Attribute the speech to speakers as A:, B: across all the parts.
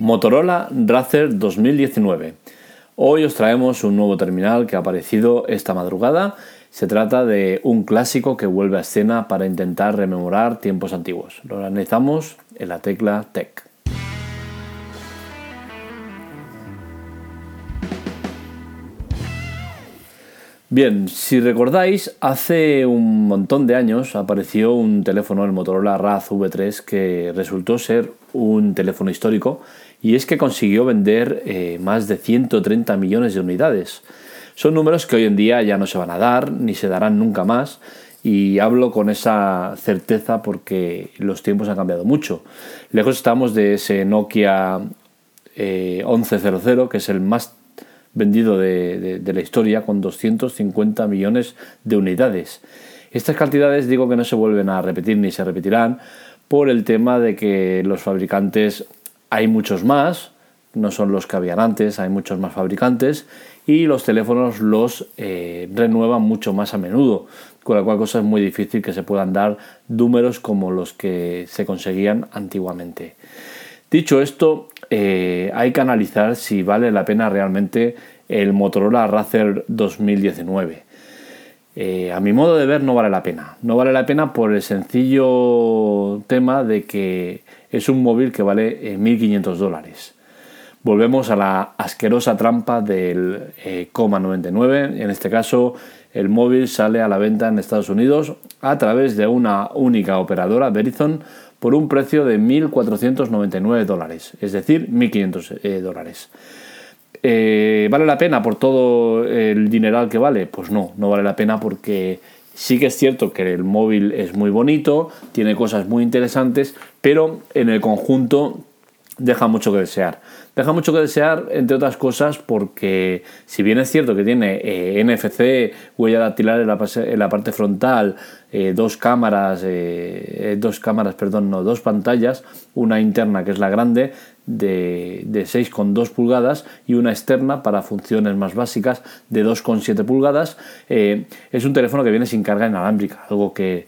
A: Motorola Razer 2019. Hoy os traemos un nuevo terminal que ha aparecido esta madrugada. Se trata de un clásico que vuelve a escena para intentar rememorar tiempos antiguos. Lo analizamos en la tecla Tech. Bien, si recordáis, hace un montón de años apareció un teléfono, el Motorola Raz V3, que resultó ser un teléfono histórico y es que consiguió vender eh, más de 130 millones de unidades. Son números que hoy en día ya no se van a dar ni se darán nunca más y hablo con esa certeza porque los tiempos han cambiado mucho. Lejos estamos de ese Nokia 1100, eh, que es el más vendido de, la historia con 250 millones de unidades. Estas cantidades digo que no se vuelven a repetir ni se repetirán por el tema de que los fabricantes hay muchos más, no son los que habían antes, hay muchos más fabricantes y los teléfonos los eh, renuevan mucho más a menudo, con la cual cosa es muy difícil que se puedan dar números como los que se conseguían antiguamente. Dicho esto, eh, hay que analizar si vale la pena realmente el Motorola Razer 2019. Eh, a mi modo de ver no vale la pena. No vale la pena por el sencillo tema de que es un móvil que vale 1.500 eh, dólares. Volvemos a la asquerosa trampa del coma 99. En este caso, el móvil sale a la venta en Estados Unidos a través de una única operadora, Verizon, por un precio de 1.499 dólares, es decir, 1.500 eh, dólares. Eh, ¿Vale la pena por todo el dineral que vale? Pues no, no vale la pena porque sí que es cierto que el móvil es muy bonito, tiene cosas muy interesantes, pero en el conjunto deja mucho que desear. Deja mucho que desear, entre otras cosas, porque si bien es cierto que tiene eh, NFC, huella dactilar en la, parte frontal, eh, dos cámaras, eh, dos cámaras, perdón, no, dos pantallas, una interna que es la grande de, de 6,2 pulgadas y una externa para funciones más básicas de 2,7 pulgadas, es un teléfono que viene sin carga inalámbrica, algo que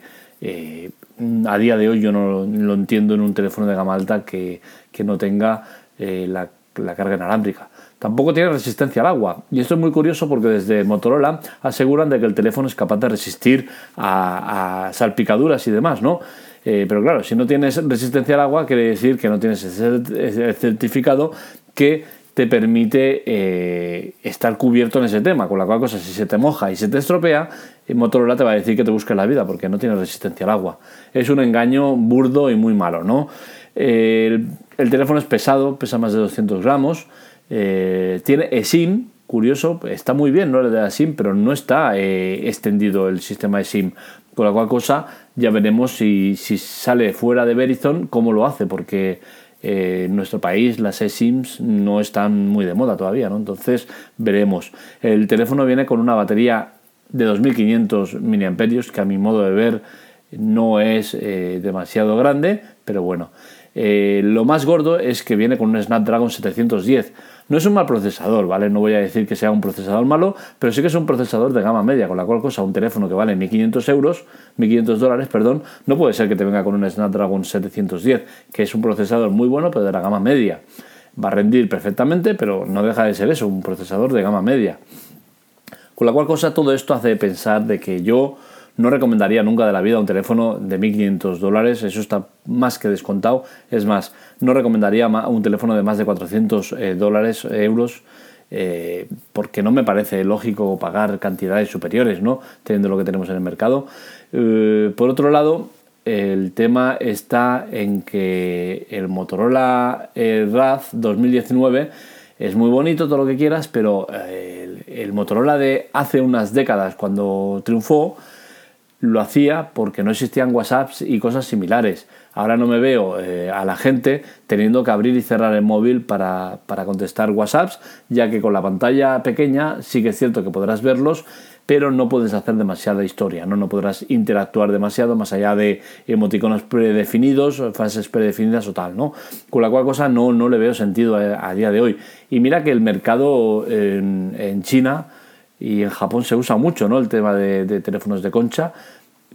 A: a día de hoy yo no lo entiendo en un teléfono de gama alta que, no tenga eh, la, carga inalámbrica. Tampoco tiene resistencia al agua. Y esto es muy curioso porque desde Motorola aseguran de que el teléfono es capaz de resistir a, salpicaduras y demás, ¿no? Eh, pero claro, si no tienes resistencia al agua, quiere decir que no tienes ese certificado que te permite eh, estar cubierto en ese tema, con la cual cosa, si se te moja y se te estropea, Motorola te va a decir que te busques la vida porque no tiene resistencia al agua. Es un engaño burdo y muy malo, ¿no? el, teléfono es pesado, pesa más de 200 gramos, eh, tiene eSIM, curioso, está muy bien, no le da SIM, pero no está eh, extendido el sistema de SIM. Con la cual cosa ya veremos si, sale fuera de Verizon, cómo lo hace, porque eh, en nuestro país las eSIMs no están muy de moda todavía. Entonces veremos. El teléfono viene con una batería de 2500 mAh, que a mi modo de ver no es eh, demasiado grande, pero bueno. Eh, lo más gordo es que viene con un Snapdragon 710. No es un mal procesador, ¿vale? No voy a decir que sea un procesador malo, pero sí que es un procesador de gama media, con la cual cosa un teléfono que vale 1.500 euros, 1.500 dólares, perdón, no puede ser que te venga con un Snapdragon 710, que es un procesador muy bueno, pero de la gama media. Va a rendir perfectamente, pero no deja de ser eso, un procesador de gama media. Con la cual cosa todo esto hace pensar de que yo no recomendaría nunca de la vida un teléfono de 1.500 dólares, eso está más que descontado. Es más, no recomendaría un teléfono de más de 400 eh, dólares, euros, eh, porque no me parece lógico pagar cantidades superiores, ¿no? Teniendo lo que tenemos en el mercado. Eh, por otro lado, el tema está en que el Motorola Raz 2019 es muy bonito, todo lo que quieras, pero el Motorola de hace unas décadas, cuando triunfó, lo hacía porque no existían WhatsApps y cosas similares. Ahora no me veo eh, a la gente teniendo que abrir y cerrar el móvil para, contestar WhatsApps, ya que con la pantalla pequeña sí que es cierto que podrás verlos, pero no puedes hacer demasiada historia, ¿no? no podrás interactuar demasiado más allá de emoticonos predefinidos, fases predefinidas o tal, ¿no? Con la cual cosa no, no le veo sentido a, día de hoy. Y mira que el mercado en China y en Japón se usa mucho ¿no? el tema de, teléfonos de concha,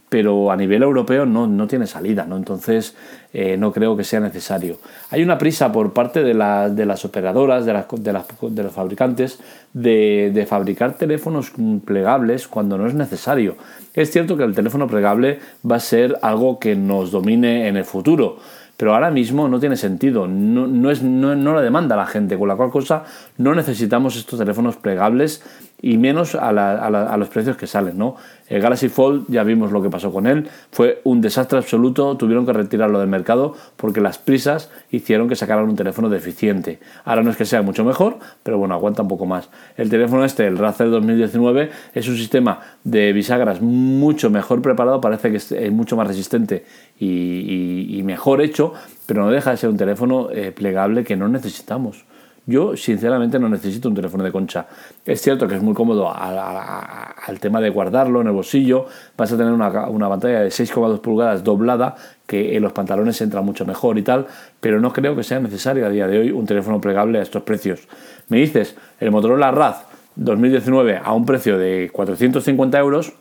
A: pero a nivel europeo no, no tiene salida, ¿no? entonces eh, no creo que sea necesario. Hay una prisa por parte de, de las operadoras, de, las, de, los fabricantes, de, de, fabricar teléfonos plegables cuando no es necesario. Es cierto que el teléfono plegable va a ser algo que nos domine en el futuro, pero ahora mismo no tiene sentido, no, no, es, no, no lo demanda la gente, con la cual cosa no necesitamos estos teléfonos plegables y menos a, a, los precios que salen. ¿no? El Galaxy Fold ya vimos lo que pasó con él, fue un desastre absoluto, tuvieron que retirarlo del mercado porque las prisas hicieron que sacaran un teléfono deficiente. Ahora no es que sea mucho mejor, pero bueno, aguanta un poco más. El teléfono este, el Razer 2019, es un sistema de bisagras mucho mejor preparado, parece que es mucho más resistente y, mejor hecho, pero no deja de ser un teléfono eh, plegable que no necesitamos. Yo, sinceramente, no necesito un teléfono de concha. Es cierto que es muy cómodo al tema de guardarlo en el bolsillo. Vas a tener una, pantalla de 6,2 pulgadas doblada que en los pantalones entra mucho mejor y tal, pero no creo que sea necesario a día de hoy un teléfono plegable a estos precios. Me dices, el Motorola Raz 2019 a un precio de 450 euros,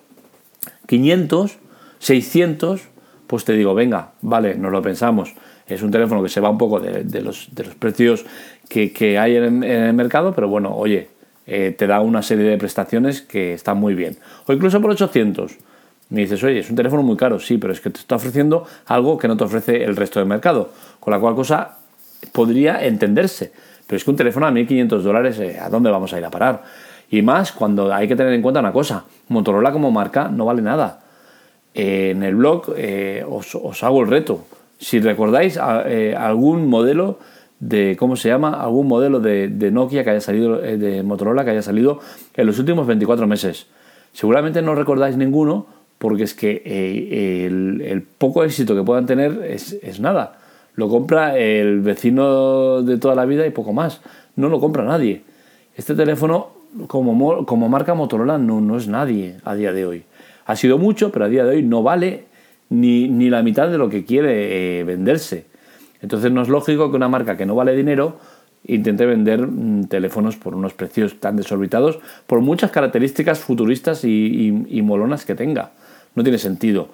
A: 500, 600, pues te digo, venga, vale, nos lo pensamos. Es un teléfono que se va un poco de, los, de los, precios que, hay en, el mercado, pero bueno, oye, eh, te da una serie de prestaciones que están muy bien. O incluso por 800. Me dices, oye, es un teléfono muy caro, sí, pero es que te está ofreciendo algo que no te ofrece el resto del mercado. Con la cual cosa podría entenderse. Pero es que un teléfono a 1.500 dólares, eh, ¿a dónde vamos a ir a parar? Y más cuando hay que tener en cuenta una cosa, Motorola como marca no vale nada. Eh, en el blog os, os, hago el reto si recordáis eh, algún modelo de, ¿cómo se llama? Algún modelo de, Nokia que haya salido, eh, de Motorola que haya salido en los últimos 24 meses. Seguramente no recordáis ninguno porque es que eh, el, poco éxito que puedan tener es, nada. Lo compra el vecino de toda la vida y poco más. No lo compra nadie. Este teléfono, como, como marca Motorola, no, no es nadie a día de hoy. Ha sido mucho, pero a día de hoy no vale ni, ni la mitad de lo que quiere eh, venderse. Entonces no es lógico que una marca que no vale dinero intente vender mm, teléfonos por unos precios tan desorbitados, por muchas características futuristas y, molonas que tenga. No tiene sentido.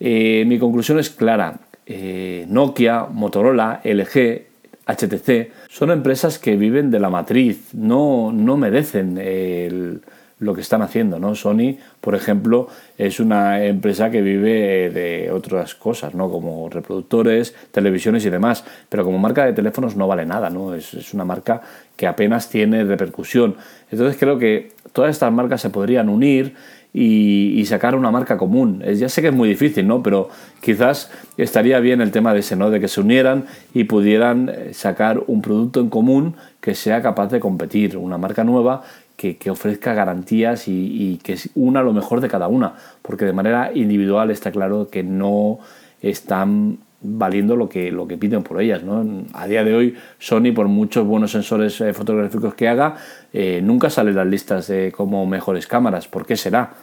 A: Eh, mi conclusión es clara. Eh, Nokia, Motorola, LG, HTC son empresas que viven de la matriz, no, no merecen el, lo que están haciendo, ¿no? Sony, por ejemplo, es una empresa que vive de otras cosas, ¿no? Como reproductores, televisiones y demás, pero como marca de teléfonos no vale nada, ¿no? Es, es una marca que apenas tiene repercusión. Entonces creo que todas estas marcas se podrían unir y, sacar una marca común. Ya sé que es muy difícil, ¿no? Pero quizás estaría bien el tema de ese, ¿no? De que se unieran y pudieran sacar un producto en común que sea capaz de competir, una marca nueva que, ofrezca garantías y, que que una lo mejor de cada una, porque de manera individual está claro que no están valiendo lo que, lo que piden por ellas. ¿no? A día de hoy, Sony, por muchos buenos sensores eh, fotográficos que haga, eh, nunca sale las listas de como mejores cámaras. ¿Por qué será?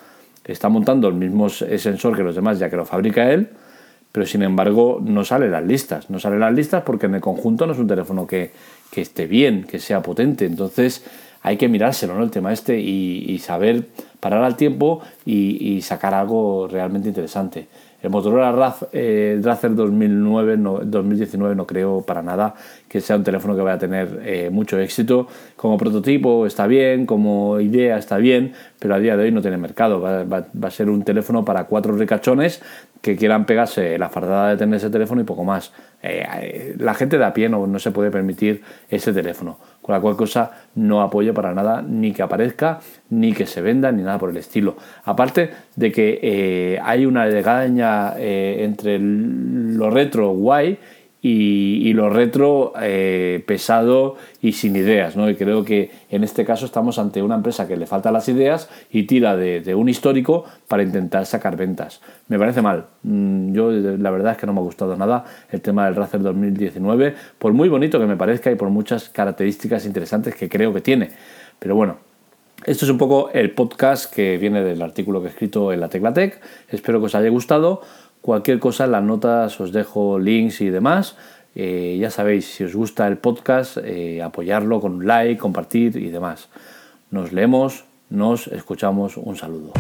A: Está montando el mismo sensor que los demás, ya que lo fabrica él, pero sin embargo no sale las listas. No sale las listas porque en el conjunto no es un teléfono que, que esté bien, que sea potente. Entonces, hay que mirárselo, ¿no? El tema este y, saber parar al tiempo y, sacar algo realmente interesante. El Motorola Raz, eh, Razer 2009, 2019 no creo para nada que sea un teléfono que vaya a tener eh, mucho éxito. Como prototipo está bien, como idea está bien, pero a día de hoy no tiene mercado. Va, a ser un teléfono para cuatro ricachones que quieran pegarse la fardada de tener ese teléfono y poco más. Eh, la gente de a pie no, no se puede permitir ese teléfono con la cual cosa no apoyo para nada ni que aparezca, ni que se venda, ni nada por el estilo. Aparte de que eh, hay una legaña eh, entre lo retro guay y, lo retro eh, pesado y sin ideas. ¿no? Y creo que en este caso estamos ante una empresa que le faltan las ideas y tira de, un histórico para intentar sacar ventas. Me parece mal. Mm, yo la verdad es que no me ha gustado nada el tema del Razer 2019, por muy bonito que me parezca y por muchas características interesantes que creo que tiene. Pero bueno, esto es un poco el podcast que viene del artículo que he escrito en la Teclatec. Espero que os haya gustado. Cualquier cosa en las notas os dejo links y demás. Eh, ya sabéis, si os gusta el podcast, eh, apoyarlo con un like, compartir y demás. Nos leemos, nos escuchamos. Un saludo.